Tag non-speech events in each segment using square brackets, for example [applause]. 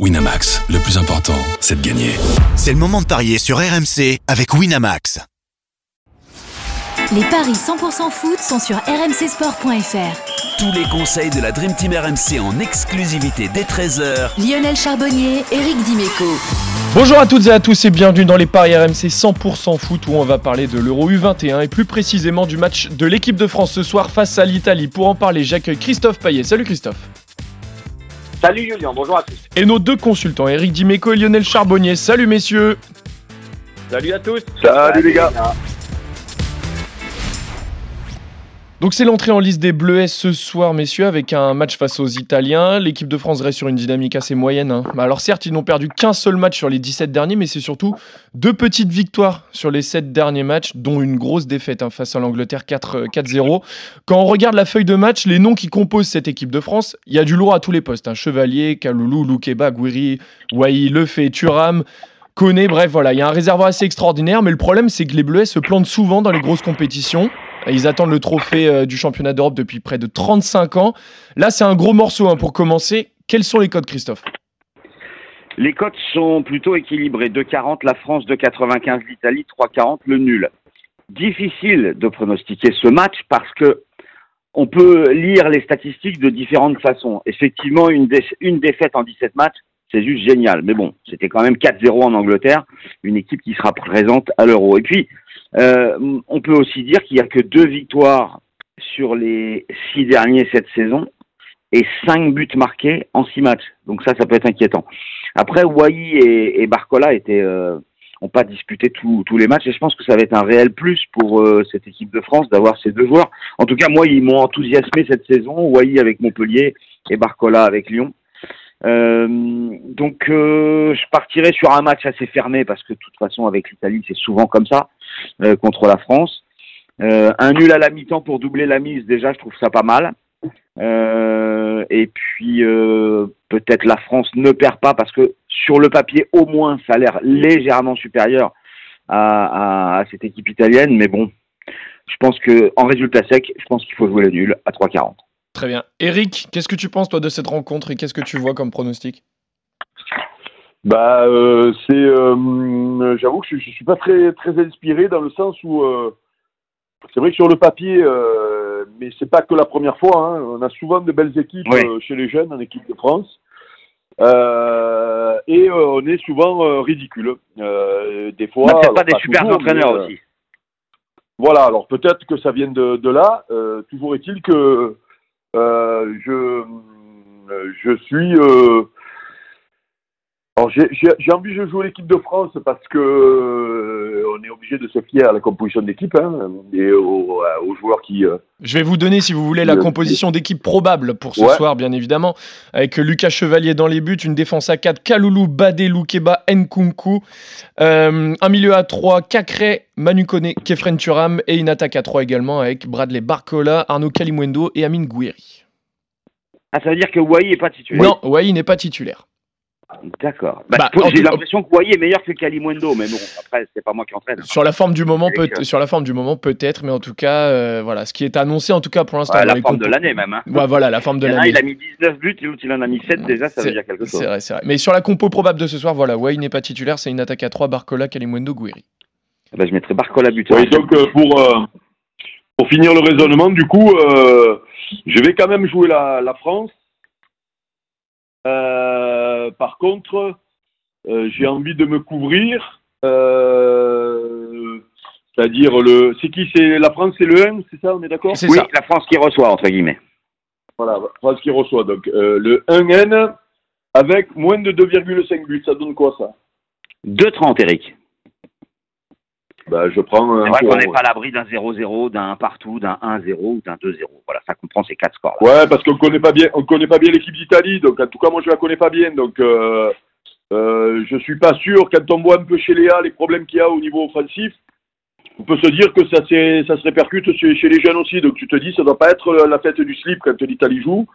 Winamax, le plus important, c'est de gagner. C'est le moment de parier sur RMC avec Winamax. Les paris 100% foot sont sur rmcsport.fr. Tous les conseils de la Dream Team RMC en exclusivité dès 13h. Lionel Charbonnier, Eric Dimeco. Bonjour à toutes et à tous et bienvenue dans les paris RMC 100% foot où on va parler de l'Euro U21 et plus précisément du match de l'équipe de France ce soir face à l'Italie. Pour en parler, j'accueille Christophe Payet. Salut Christophe. Salut Julien, bonjour à tous. Et nos deux consultants, Eric Dimeco et Lionel Charbonnier. Salut messieurs. Salut à tous. Salut, les gars. Donc c'est l'entrée en liste des Bleuets ce soir, messieurs, avec un match face aux Italiens. L'équipe de France reste sur une dynamique assez moyenne. hein. Alors certes, ils n'ont perdu qu'un seul match sur les 17 derniers, mais c'est surtout deux petites victoires sur les 7 derniers matchs, dont une grosse défaite hein, face à l'Angleterre 4 euh, 4-0. Quand on regarde la feuille de match, les noms qui composent cette équipe de France, il y a du lourd à tous les postes. hein. Chevalier, Kaloulou, Loukeba, Gouiri, Wai, Lefebvre, Thuram... Koné, bref, voilà, il y a un réservoir assez extraordinaire, mais le problème, c'est que les Bleuets se plantent souvent dans les grosses compétitions. Ils attendent le trophée euh, du championnat d'Europe depuis près de 35 ans. Là, c'est un gros morceau hein, pour commencer. Quels sont les codes, Christophe? Les cotes sont plutôt équilibrées. 2,40 la France, 2,95 l'Italie, 3,40 le nul. Difficile de pronostiquer ce match parce que on peut lire les statistiques de différentes façons. Effectivement, une, une défaite en 17 matchs, c'est juste génial. Mais bon, c'était quand même 4-0 en Angleterre, une équipe qui sera présente à l'Euro. Et puis, euh, on peut aussi dire qu'il n'y a que deux victoires sur les six derniers cette saison et cinq buts marqués en six matchs. Donc ça, ça peut être inquiétant. Après, Wai et, Barcola étaient, euh, pas disputé tous les matchs et je pense que ça va être un réel plus pour euh, cette équipe de France d'avoir ces deux joueurs. En tout cas, moi, ils m'ont enthousiasmé cette saison. Wai avec Montpellier et Barcola avec Lyon. Donc, je partirai sur un match assez fermé parce que de toute façon, avec l'Italie, c'est souvent comme ça contre la France. Euh, un nul à la mi-temps pour doubler la mise, déjà, je trouve ça pas mal. Euh, et puis euh, peut-être la France ne perd pas parce que sur le papier au moins ça a l'air légèrement supérieur à cette équipe italienne, mais bon, je pense que en résultat sec, je pense qu'il faut jouer le nul à 3,40. Très bien. Eric, qu'est-ce que tu penses, toi, de cette rencontre et qu'est-ce que tu vois comme pronostic? Bah, euh, c'est, euh, j'avoue que je, je suis pas très très inspiré dans le sens où euh, c'est vrai que sur le papier, euh, mais c'est pas que la première fois. Hein, on a souvent de belles équipes Oui. euh, chez les jeunes en équipe de France. Euh, et on est souvent ridicule. Euh, des fois, peut-être alors pas des super toujours, entraîneurs mais, aussi. Voilà, alors peut-être que ça vient de, de là. Euh, toujours est-il que euh, je, je suis. Euh, alors j'ai envie de jouer l'équipe de France parce que euh, on est obligé de se fier à la composition d'équipe hein, et aux, aux joueurs qui. euh, Je vais vous donner, si vous voulez, la composition d'équipe probable pour ce Ouais. soir, bien évidemment, avec Lucas Chevalier dans les buts, une défense à 4, Kaloulou, Badé, Loukeba, Nkunku, euh, un milieu à 3, Cacré, Manu Koné, Kefren Turam, et une attaque à 3 également avec Bradley Barcola, Arnaud Kalimwendo et Amine Gouiri. Ah, ça veut dire que Wai est pas titulaire. Non, Wai n'est pas titulaire. D'accord. Bah, Bah, j'ai l'impression que Wai est meilleur que Kalimwendo, mais bon, après c'est pas moi qui entraîne. Sur la forme du moment, peut euh, sur la forme du moment peut-être, mais en tout cas, euh, voilà, ce qui est annoncé en tout cas pour l'instant. Ouais, la forme de l'année même. Hein. Ouais, voilà, la forme de l'année. il a mis 19 buts, et l'autre il en a mis 7 déjà, ça veut dire quelque chose. C'est vrai, c'est vrai. Mais sur la compo probable de ce soir, voilà, Wai n'est pas titulaire, c'est une attaque à 3, Barcola, Kalimwendo, Gouiri. Bah, je mettrais Barcola buteur. Oui, donc euh, pour euh, pour finir le raisonnement, du coup, euh, je vais quand même jouer la, la France. Euh, par contre, euh, j'ai envie de me couvrir. euh, c'est-à-dire le, c'est qui c'est la France, c'est le 1, c'est ça, on est d'accord? C'est oui, ça. la France qui reçoit, entre guillemets. Voilà, France qui reçoit donc euh, le 1N avec moins de 2,5 buts. Ça donne quoi ça? 2,30 Eric. Bah, je prends. un C'est vrai qu'on n'est pas à l'abri d'un 0-0, d'un 1 partout, d'un 1-0 ou d'un 2-0. Voilà, ça comprend ces quatre scores. Ouais, parce qu'on connaît pas bien, on connaît pas bien l'équipe d'Italie, donc en tout cas moi je la connais pas bien, donc euh, euh, je suis pas sûr quand on voit un peu chez Léa les problèmes qu'il y a au niveau offensif, on peut se dire que ça, se répercute chez, chez les jeunes aussi, donc tu te dis ça doit pas être la fête du slip quand l'Italie joue,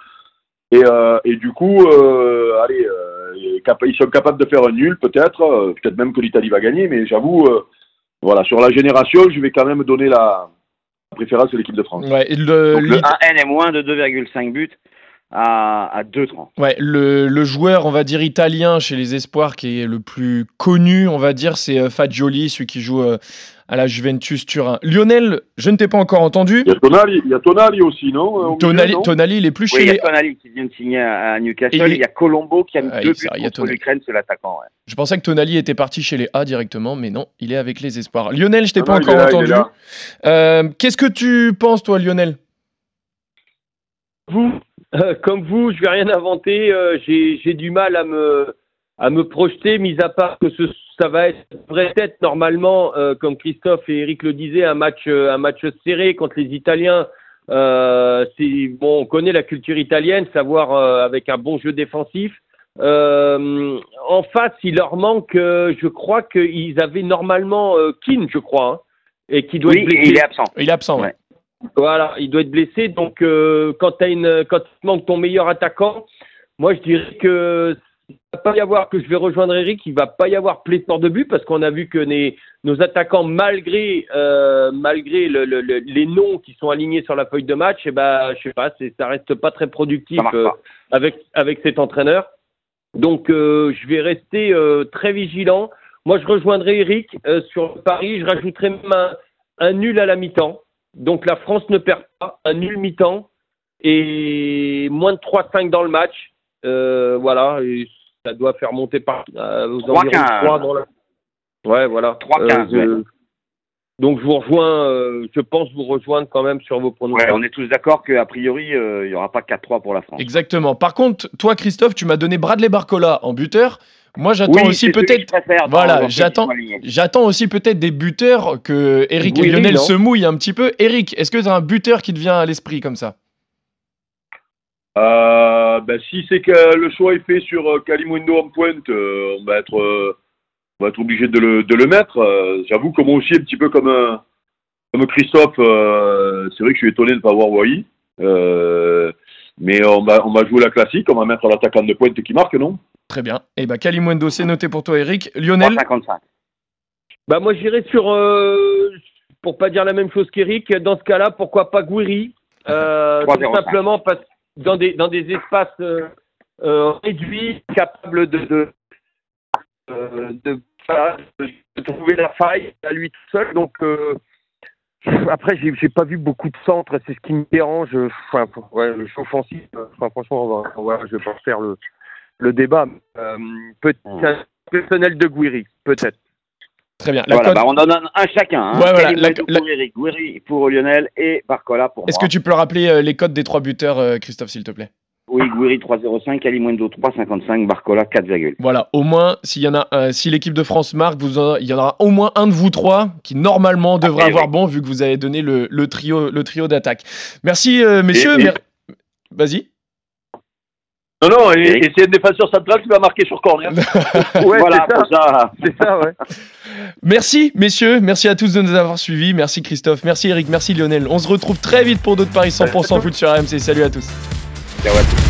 et, euh, et du coup, euh, allez, euh, ils sont capables de faire un nul peut-être, euh, peut-être même que l'Italie va gagner, mais j'avoue, euh, voilà, sur la génération, je vais quand même donner la préférence à l'équipe de France. Ouais, le, Donc le l'It- 1N est moins de 2,5 buts. à, à 2,30. Ouais, le, le joueur, on va dire italien chez les espoirs qui est le plus connu, on va dire, c'est euh, Fagioli, celui qui joue euh, à la Juventus Turin. Lionel, je ne t'ai pas encore entendu. Il y a Tonali, il y a Tonali aussi, non milieu, Tonali, non Tonali, il est plus Oui, chez il y les. a Tonali qui vient de signer à, Newcastle. Il est- Il y a Colombo qui a mis Ah, deux buts contre Tonali. l'Ukraine, c'est l'attaquant. ouais. Je pensais que Tonali était parti chez les A directement, mais non, il est avec les espoirs. Lionel, je t'ai pas non, encore là, entendu. Euh, Qu'est-ce que tu penses, toi, Lionel? Vous, euh, comme vous, je vais rien inventer. euh, J'ai j'ai du mal à me à me projeter, mis à part que ce, ça va être ça devrait être normalement, euh, comme Christophe et Eric le disaient, un match euh, un match serré contre les Italiens. Euh, bon, on connaît la culture italienne, savoir euh, avec un bon jeu défensif. Euh, en face, il leur manque, euh, je crois qu'ils avaient normalement euh, Keane, je crois, hein, et qui doit Oui, être blessé. il est absent. Il est absent, ouais. Voilà, il doit être blessé. Donc, euh, quand, t'as une, quand il manque ton meilleur attaquant, moi, je dirais que il va pas y avoir que je vais rejoindre Eric, il va pas y avoir pléthore de buts parce qu'on a vu que les, nos attaquants, malgré euh, malgré le, le- le- les noms qui sont alignés sur la feuille de match, et ben, je sais pas, ça reste pas très productif euh, avec avec cet entraîneur. Donc, euh, je vais rester très vigilant. Moi, je rejoindrai Eric sur Paris. Je rajouterai même un, un nul à la mi-temps. Donc, la France ne perd pas. Un nul mi-temps et moins de 3-5 dans le match. Euh, voilà, et ça doit faire monter par euh, aux 3-15. environs de 3 dans la... Ouais, voilà. 3-15, Euh, je- ouais. Donc, je vous rejoins, euh, je pense vous rejoindre quand même sur vos pronostics. Ouais, on est tous d'accord qu'a priori, euh, il n'y aura pas 4-3 pour la France. Exactement. Par contre, toi, Christophe, tu m'as donné Bradley Barcola en buteur. Moi, j'attends Oui, aussi peut-être. Voilà, j'attends-. J'attends aussi peut-être des buteurs que Eric et Lionel non se mouillent un petit peu. Eric, est-ce que tu as un buteur qui te vient à l'esprit comme ça? Euh, ben, si c'est que le choix est fait sur euh, Kalimundo en pointe, euh, on va être, euh, on va être obligé de le, de le mettre. Euh, J'avoue que moi aussi, un petit peu comme, comme Christophe, euh, c'est vrai que je suis étonné de ne pas avoir Wai. Euh, mais on va, on va jouer la classique, on va mettre l'attaquant de pointe qui marque, non? Très bien. Et ben Kalimundo, c'est noté pour toi, Eric. Lionel? 3,55. Bah moi j'irais sur euh, pour pas dire la même chose qu'Eric, dans ce cas-là, pourquoi pas Gouiri euh, 3,05. tout simplement parce dans des dans des espaces euh, euh, réduits, capables de de, euh, de, voilà, de trouver la faille à lui tout seul. Donc après j'ai j'ai pas vu beaucoup de centres, c'est ce qui me dérange. Enfin ouais, le jeu offensif, enfin, franchement on va, on va- je vais pas refaire le le débat. Euh, un personnel de Gouiri, peut-être. Très bien. La Voilà, cote- bah, on en donne un chacun. Hein. Ouais, voilà, la- pour Eric, Gouiri pour Lionel et Barcola pour Est-ce que tu peux rappeler euh, les codes des trois buteurs, euh, Christophe, s'il te plaît? Oui, Gouiri 3,05, Kalimundo 3,55, Barcola 4,8. Voilà, au moins, s'il y en a, un- si l'équipe de France marque, vous en- il y en aura au moins un de vous trois qui normalement devrait avoir oui. bon, vu que vous avez donné le, le trio, le trio d'attaque. Merci, euh, messieurs. Et- et- mer- Vas-y. Non, non, et, et? c'est un défenseur central qui va marquer sur corner. [laughs] Ouais, voilà, c'est ça. ça. C'est ça, ouais. Merci, messieurs. Merci à tous de nous avoir suivis. Merci, Christophe. Merci, Eric. Merci, Lionel. On se retrouve très vite pour d'autres paris 100% foot sur RMC. Salut à tous. Ciao à tous.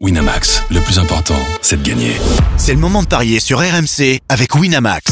Winamax, le plus important, c'est de gagner. C'est le moment de parier sur RMC avec Winamax.